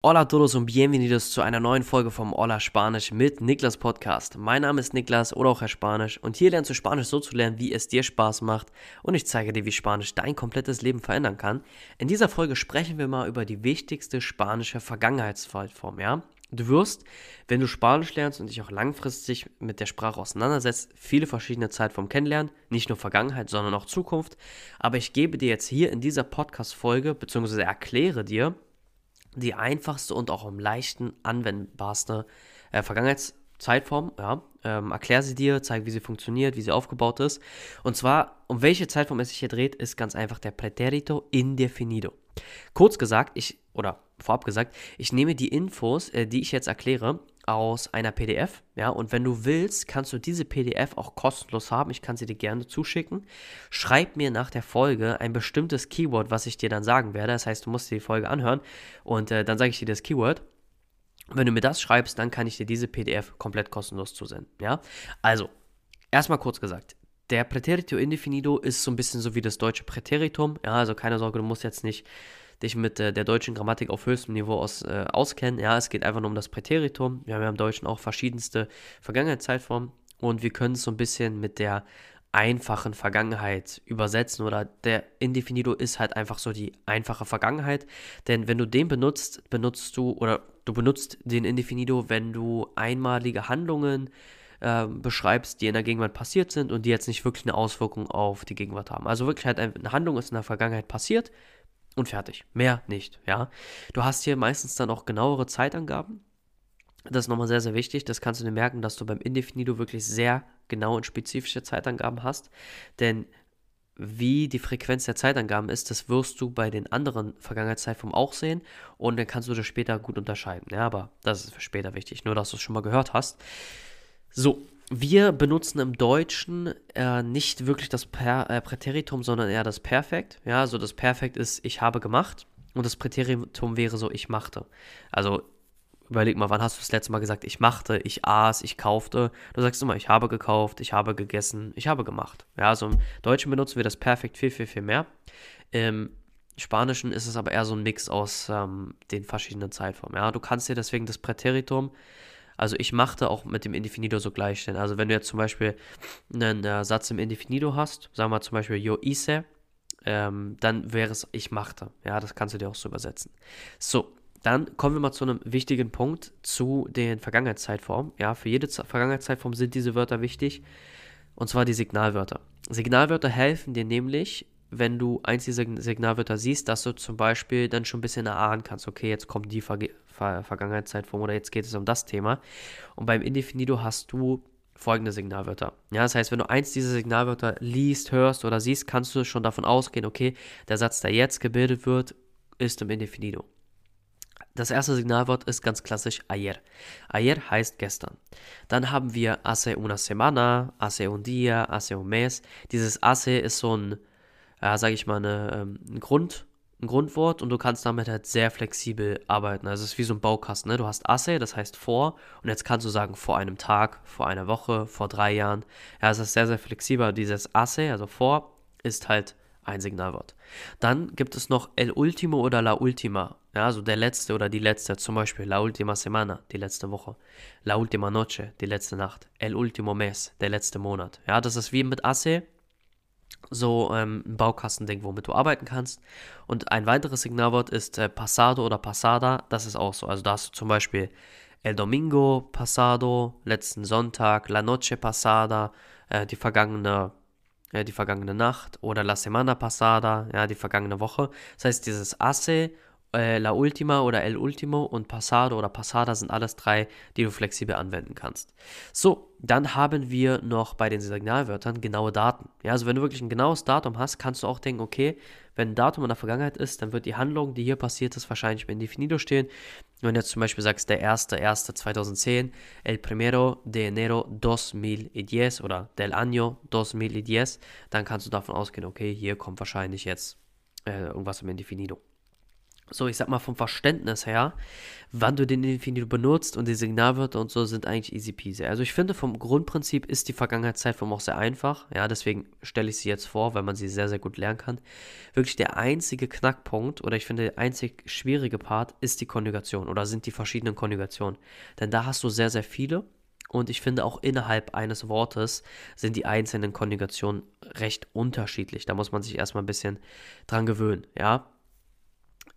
Hola a todos und bienvenidos zu einer neuen Folge vom Hola Spanisch mit Niklas Podcast. Mein Name ist Niklas oder auch Herr Spanisch und hier lernst du Spanisch so zu lernen, wie es dir Spaß macht und ich zeige dir, wie Spanisch dein komplettes Leben verändern kann. In dieser Folge sprechen wir mal über die wichtigste spanische Vergangenheitsform, ja? Du wirst, wenn du Spanisch lernst und dich auch langfristig mit der Sprache auseinandersetzt, viele verschiedene Zeitformen kennenlernen, nicht nur Vergangenheit, sondern auch Zukunft. Aber ich gebe dir jetzt hier in dieser Podcast-Folge, beziehungsweise erkläre dir, die einfachste und auch am leichten anwendbarste äh, Vergangenheitszeitform. Ja, ähm, erklär sie dir, zeige, wie sie funktioniert, wie sie aufgebaut ist. Und zwar, um welche Zeitform es sich hier dreht, ist ganz einfach der Präterito indefinido. Kurz gesagt, ich, oder vorab gesagt, ich nehme die Infos, äh, die ich jetzt erkläre, aus einer PDF, ja, und wenn du willst, kannst du diese PDF auch kostenlos haben. Ich kann sie dir gerne zuschicken. Schreib mir nach der Folge ein bestimmtes Keyword, was ich dir dann sagen werde. Das heißt, du musst dir die Folge anhören und äh, dann sage ich dir das Keyword. Wenn du mir das schreibst, dann kann ich dir diese PDF komplett kostenlos zusenden, ja. Also, erstmal kurz gesagt, der Präterito indefinido ist so ein bisschen so wie das deutsche Präteritum. Ja, also keine Sorge, du musst jetzt nicht dich mit äh, der deutschen Grammatik auf höchstem Niveau aus, äh, auskennen. Ja, es geht einfach nur um das Präteritum. Wir haben ja im Deutschen auch verschiedenste Vergangenheitszeitformen und wir können es so ein bisschen mit der einfachen Vergangenheit übersetzen oder der Indefinido ist halt einfach so die einfache Vergangenheit, denn wenn du den benutzt, benutzt du oder du benutzt den Indefinido, wenn du einmalige Handlungen äh, beschreibst, die in der Gegenwart passiert sind und die jetzt nicht wirklich eine Auswirkung auf die Gegenwart haben. Also wirklich halt eine Handlung ist in der Vergangenheit passiert, und fertig. Mehr nicht, ja. Du hast hier meistens dann auch genauere Zeitangaben. Das ist nochmal sehr, sehr wichtig. Das kannst du dir merken, dass du beim Indefinido wirklich sehr genau und spezifische Zeitangaben hast. Denn wie die Frequenz der Zeitangaben ist, das wirst du bei den anderen Vergangenheitszeitformen auch sehen und dann kannst du das später gut unterscheiden. Ja, aber das ist für später wichtig, nur dass du es schon mal gehört hast. So, wir benutzen im Deutschen äh, nicht wirklich das per, äh, Präteritum, sondern eher das Perfekt. Ja, also das Perfekt ist, ich habe gemacht und das Präteritum wäre so, ich machte. Also überleg mal, wann hast du das letzte Mal gesagt, ich machte, ich aß, ich kaufte. Du sagst immer, ich habe gekauft, ich habe gegessen, ich habe gemacht. Ja, also im Deutschen benutzen wir das Perfekt viel, viel, viel mehr. Im Spanischen ist es aber eher so ein Mix aus ähm, den verschiedenen Zeitformen. Ja, du kannst dir deswegen das Präteritum also ich machte auch mit dem Indefinido so gleichstellen. Also wenn du jetzt zum Beispiel einen äh, Satz im Indefinido hast, sagen wir zum Beispiel yo hice, ähm, dann wäre es ich machte. Ja, das kannst du dir auch so übersetzen. So, dann kommen wir mal zu einem wichtigen Punkt, zu den Vergangenheitszeitformen. Ja, für jede Z Vergangenheitszeitform sind diese Wörter wichtig. Und zwar die Signalwörter. Signalwörter helfen dir nämlich, wenn du eins dieser Signalwörter siehst, dass du zum Beispiel dann schon ein bisschen erahnen kannst, okay, jetzt kommt die Ver Ver Vergangenheitszeitform oder jetzt geht es um das Thema. Und beim Indefinido hast du folgende Signalwörter. Ja, das heißt, wenn du eins dieser Signalwörter liest, hörst oder siehst, kannst du schon davon ausgehen, okay, der Satz, der jetzt gebildet wird, ist im Indefinido. Das erste Signalwort ist ganz klassisch ayer. Ayer heißt gestern. Dann haben wir hace una semana, hace un día, hace un mes. Dieses hace ist so ein ja, sage ich mal, eine, ähm, ein, Grund, ein Grundwort und du kannst damit halt sehr flexibel arbeiten. Also es ist wie so ein Baukasten. Ne? Du hast Asse, das heißt vor, und jetzt kannst du sagen vor einem Tag, vor einer Woche, vor drei Jahren. Ja, es ist sehr, sehr flexibel. Dieses Asse, also vor, ist halt ein Signalwort. Dann gibt es noch el último oder la última. Ja, also der letzte oder die letzte, zum Beispiel la última semana, die letzte Woche. La última noche, die letzte Nacht. El último mes, der letzte Monat. Ja, das ist wie mit Asse, so ähm, ein Baukastending, womit du arbeiten kannst. Und ein weiteres Signalwort ist äh, Pasado oder Pasada. Das ist auch so. Also da hast du zum Beispiel El Domingo Pasado, letzten Sonntag, La Noche Pasada, äh, die vergangene äh, die vergangene Nacht oder La Semana Pasada, ja, die vergangene Woche. Das heißt, dieses Asse äh, La Ultima oder El Ultimo und Passado oder Passada sind alles drei, die du flexibel anwenden kannst. So, dann haben wir noch bei den Signalwörtern genaue Daten. Ja, also wenn du wirklich ein genaues Datum hast, kannst du auch denken, okay, wenn ein Datum in der Vergangenheit ist, dann wird die Handlung, die hier passiert ist, wahrscheinlich im Definido stehen. Wenn du jetzt zum Beispiel sagst, der 1.1.2010, el primero de enero 2010 oder del año 2010, dann kannst du davon ausgehen, okay, hier kommt wahrscheinlich jetzt äh, irgendwas im Indefinido. So, ich sag mal vom Verständnis her, wann du den Infinido benutzt und die Signalwörter und so sind eigentlich easy peasy. Also ich finde, vom Grundprinzip ist die Vergangenheitszeitform auch sehr einfach. Ja, deswegen stelle ich sie jetzt vor, weil man sie sehr, sehr gut lernen kann. Wirklich der einzige Knackpunkt oder ich finde der einzig schwierige Part ist die Konjugation oder sind die verschiedenen Konjugationen. Denn da hast du sehr, sehr viele und ich finde auch innerhalb eines Wortes sind die einzelnen Konjugationen recht unterschiedlich. Da muss man sich erstmal ein bisschen dran gewöhnen, ja.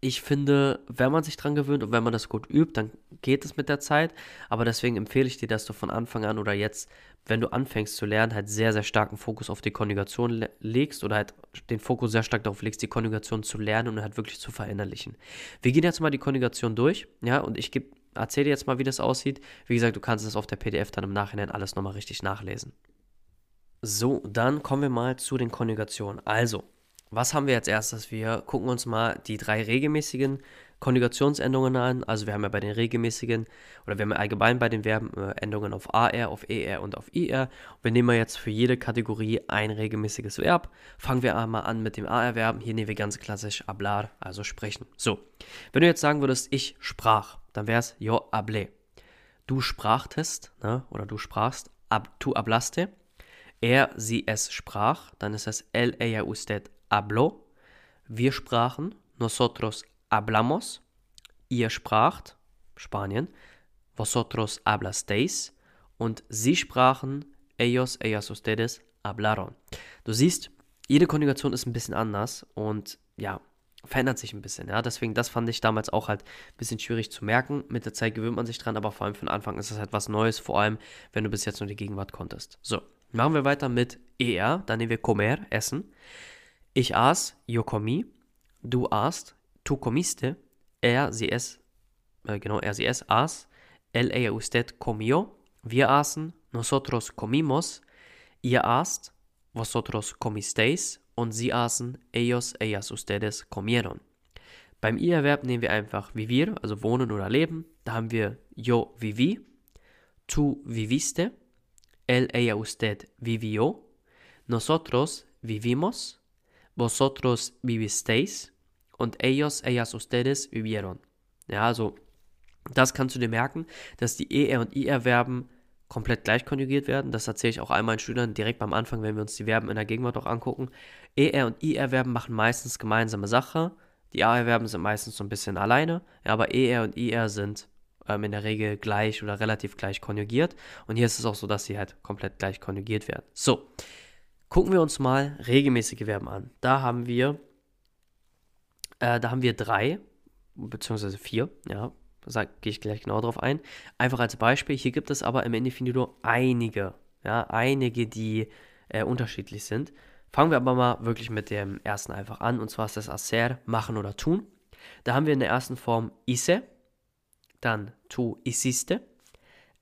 Ich finde, wenn man sich dran gewöhnt und wenn man das gut übt, dann geht es mit der Zeit. Aber deswegen empfehle ich dir, dass du von Anfang an oder jetzt, wenn du anfängst zu lernen, halt sehr, sehr starken Fokus auf die Konjugation le legst oder halt den Fokus sehr stark darauf legst, die Konjugation zu lernen und halt wirklich zu verinnerlichen. Wir gehen jetzt mal die Konjugation durch, ja, und ich gebe erzähle dir jetzt mal, wie das aussieht. Wie gesagt, du kannst es auf der PDF dann im Nachhinein alles nochmal richtig nachlesen. So, dann kommen wir mal zu den Konjugationen. Also, was haben wir als erstes? Wir gucken uns mal die drei regelmäßigen Konjugationsendungen an. Also wir haben ja bei den regelmäßigen oder wir haben ja allgemein bei den Verben äh, Endungen auf AR, auf ER und auf IR. Wir nehmen jetzt für jede Kategorie ein regelmäßiges Verb. Fangen wir einmal an mit dem AR-Verben. Hier nehmen wir ganz klassisch hablar, also sprechen. So, wenn du jetzt sagen würdest, ich sprach, dann wäre es yo hablé. Du sprachtest, ne, oder du sprachst, ab, tu hablaste. Er, sie, es sprach, dann ist es él, ella, usted habló. Wir sprachen, nosotros hablamos. Ihr spracht, Spanien, vosotros hablasteis. Und sie sprachen, ellos, ellas, ustedes hablaron. Du siehst, jede Konjugation ist ein bisschen anders und ja, verändert sich ein bisschen. Ja, deswegen, das fand ich damals auch halt ein bisschen schwierig zu merken. Mit der Zeit gewöhnt man sich dran, aber vor allem für den Anfang ist es halt was Neues, vor allem, wenn du bis jetzt nur die Gegenwart konntest. So, machen wir weiter mit er. Dann nehmen wir comer, essen. Ich aß, yo comí. Du aßt, tu comiste. Er, sie, es, äh, genau, er, sie, es aß. Él, ella, usted comió. Wir aßen, nosotros comimos. Ihr aßt, vosotros comisteis. Und sie aßen, ellos, ellas, ustedes comieron. Beim I-Erwerb nehmen wir einfach vivir, also wohnen oder leben. Da haben wir yo viví, tu viviste, él, ella, usted vivió, nosotros vivimos, vosotros vivisteis und ellos, ellas, ustedes vivieron. Ja, also das kannst du dir merken, dass die ER und IR-Verben komplett gleich konjugiert werden. Das erzähle ich auch all meinen Schülern direkt beim Anfang, wenn wir uns die Verben in der Gegenwart auch angucken. ER und IR-Verben machen meistens gemeinsame Sache. Die AR-Verben sind meistens so ein bisschen alleine, ja, aber ER und IR sind ähm, in der Regel gleich oder relativ gleich konjugiert. Und hier ist es auch so, dass sie halt komplett gleich konjugiert werden. So, Gucken wir uns mal regelmäßige Verben an. Da haben wir, äh, da haben wir drei, beziehungsweise vier, ja, da gehe ich gleich genau drauf ein. Einfach als Beispiel, hier gibt es aber im Indefinido einige, ja, einige, die äh, unterschiedlich sind. Fangen wir aber mal wirklich mit dem ersten einfach an, und zwar ist das hacer, machen oder tun. Da haben wir in der ersten Form hice, dann tu hiciste,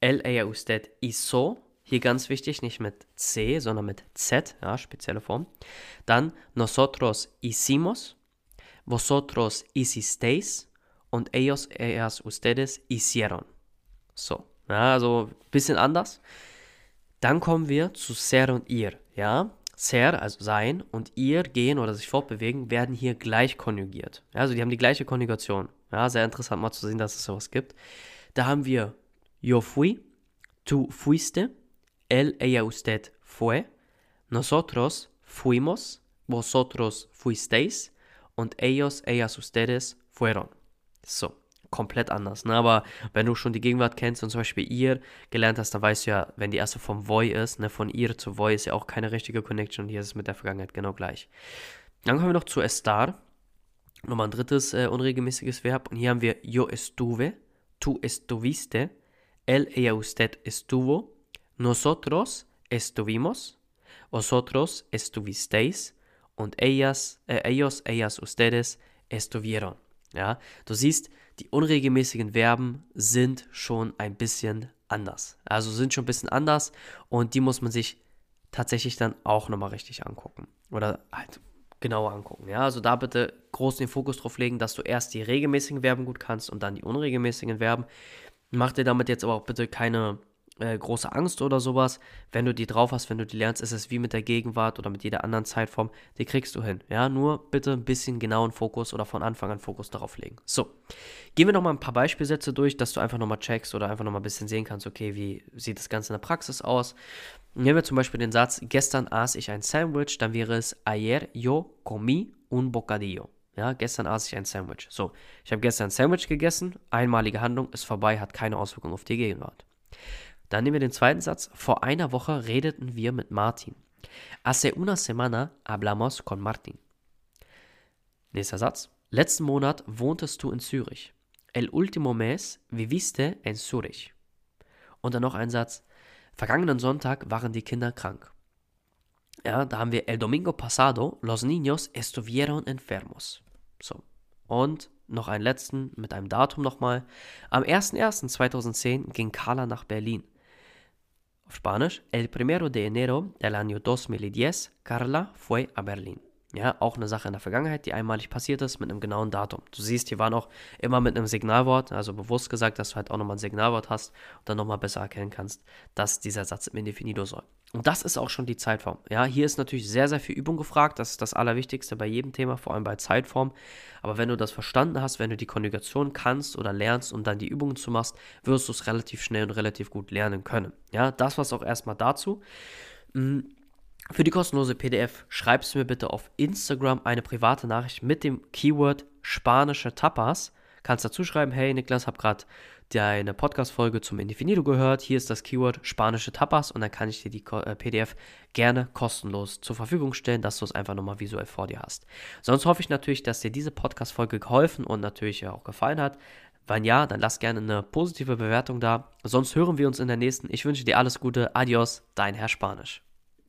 el, ella, usted hizo, hier ganz wichtig, nicht mit C, sondern mit Z, ja, spezielle Form. Dann nosotros hicimos, vosotros hicisteis und ellos, ellas, ustedes hicieron. So, ja, also ein bisschen anders. Dann kommen wir zu ser und ihr, ja. Ser, also sein, und ihr, gehen oder sich fortbewegen, werden hier gleich konjugiert. Ja, also die haben die gleiche Konjugation. Ja, sehr interessant mal zu sehen, dass es sowas gibt. Da haben wir yo fui, tu fuiste, él, ella, usted fue, nosotros fuimos, vosotros fuisteis und ellos, ellas, ustedes fueron. So, komplett anders. Ne? Aber wenn du schon die Gegenwart kennst und zum Beispiel ihr gelernt hast, dann weißt du ja, wenn die erste Form voi ist, ne, von ihr zu voi ist ja auch keine richtige Connection und hier ist es mit der Vergangenheit genau gleich. Dann kommen wir noch zu estar. Nochmal ein drittes äh, unregelmäßiges Verb. Und hier haben wir yo estuve, tu estuviste, él, ella, usted estuvo, Nosotros estuvimos, vosotros estuvisteis und ellas, äh, ellos, ellas, ustedes estuvieron. Ja, du siehst, die unregelmäßigen Verben sind schon ein bisschen anders. Also sind schon ein bisschen anders und die muss man sich tatsächlich dann auch nochmal richtig angucken. Oder halt genauer angucken. Ja, also da bitte groß den Fokus drauf legen, dass du erst die regelmäßigen Verben gut kannst und dann die unregelmäßigen Verben. Mach dir damit jetzt aber auch bitte keine äh, große Angst oder sowas. Wenn du die drauf hast, wenn du die lernst, ist es wie mit der Gegenwart oder mit jeder anderen Zeitform. Die kriegst du hin. Ja, nur bitte ein bisschen genauen Fokus oder von Anfang an Fokus darauf legen. So, gehen wir nochmal ein paar Beispielsätze durch, dass du einfach nochmal checkst oder einfach nochmal ein bisschen sehen kannst, okay, wie sieht das Ganze in der Praxis aus. Nehmen wir zum Beispiel den Satz, gestern aß ich ein Sandwich, dann wäre es ayer yo comí un bocadillo. Ja, gestern aß ich ein Sandwich. So, ich habe gestern ein Sandwich gegessen, einmalige Handlung ist vorbei, hat keine Auswirkung auf die Gegenwart. Dann nehmen wir den zweiten Satz. Vor einer Woche redeten wir mit Martin. Hace una semana hablamos con Martin. Nächster Satz. Letzten Monat wohntest du in Zürich. El último mes viviste en Zürich. Und dann noch ein Satz. Vergangenen Sonntag waren die Kinder krank. Ja, da haben wir El domingo pasado los niños estuvieron enfermos. So. Und noch einen letzten mit einem Datum nochmal. Am 01.01.2010 ging Carla nach Berlin. Auf Spanisch, el primero de enero del año 2010, Carla fue a Berlin. Ja, auch eine Sache in der Vergangenheit, die einmalig passiert ist, mit einem genauen Datum. Du siehst, hier waren auch immer mit einem Signalwort, also bewusst gesagt, dass du halt auch nochmal ein Signalwort hast und dann nochmal besser erkennen kannst, dass dieser Satz im Indefinido soll. Und das ist auch schon die Zeitform. Ja, hier ist natürlich sehr, sehr viel Übung gefragt. Das ist das Allerwichtigste bei jedem Thema, vor allem bei Zeitform. Aber wenn du das verstanden hast, wenn du die Konjugation kannst oder lernst und dann die Übungen zu machst, wirst du es relativ schnell und relativ gut lernen können. Ja, das war es auch erstmal dazu. Mhm für die kostenlose PDF schreibst du mir bitte auf Instagram eine private Nachricht mit dem Keyword spanische Tapas. Kannst dazu schreiben, hey Niklas, hab gerade deine Podcast-Folge zum Indefinido gehört. Hier ist das Keyword spanische Tapas und dann kann ich dir die äh, PDF gerne kostenlos zur Verfügung stellen, dass du es einfach nochmal visuell vor dir hast. Sonst hoffe ich natürlich, dass dir diese Podcast-Folge geholfen und natürlich auch gefallen hat. Wenn ja, dann lass gerne eine positive Bewertung da. Sonst hören wir uns in der nächsten. Ich wünsche dir alles Gute. Adios, dein Herr Spanisch.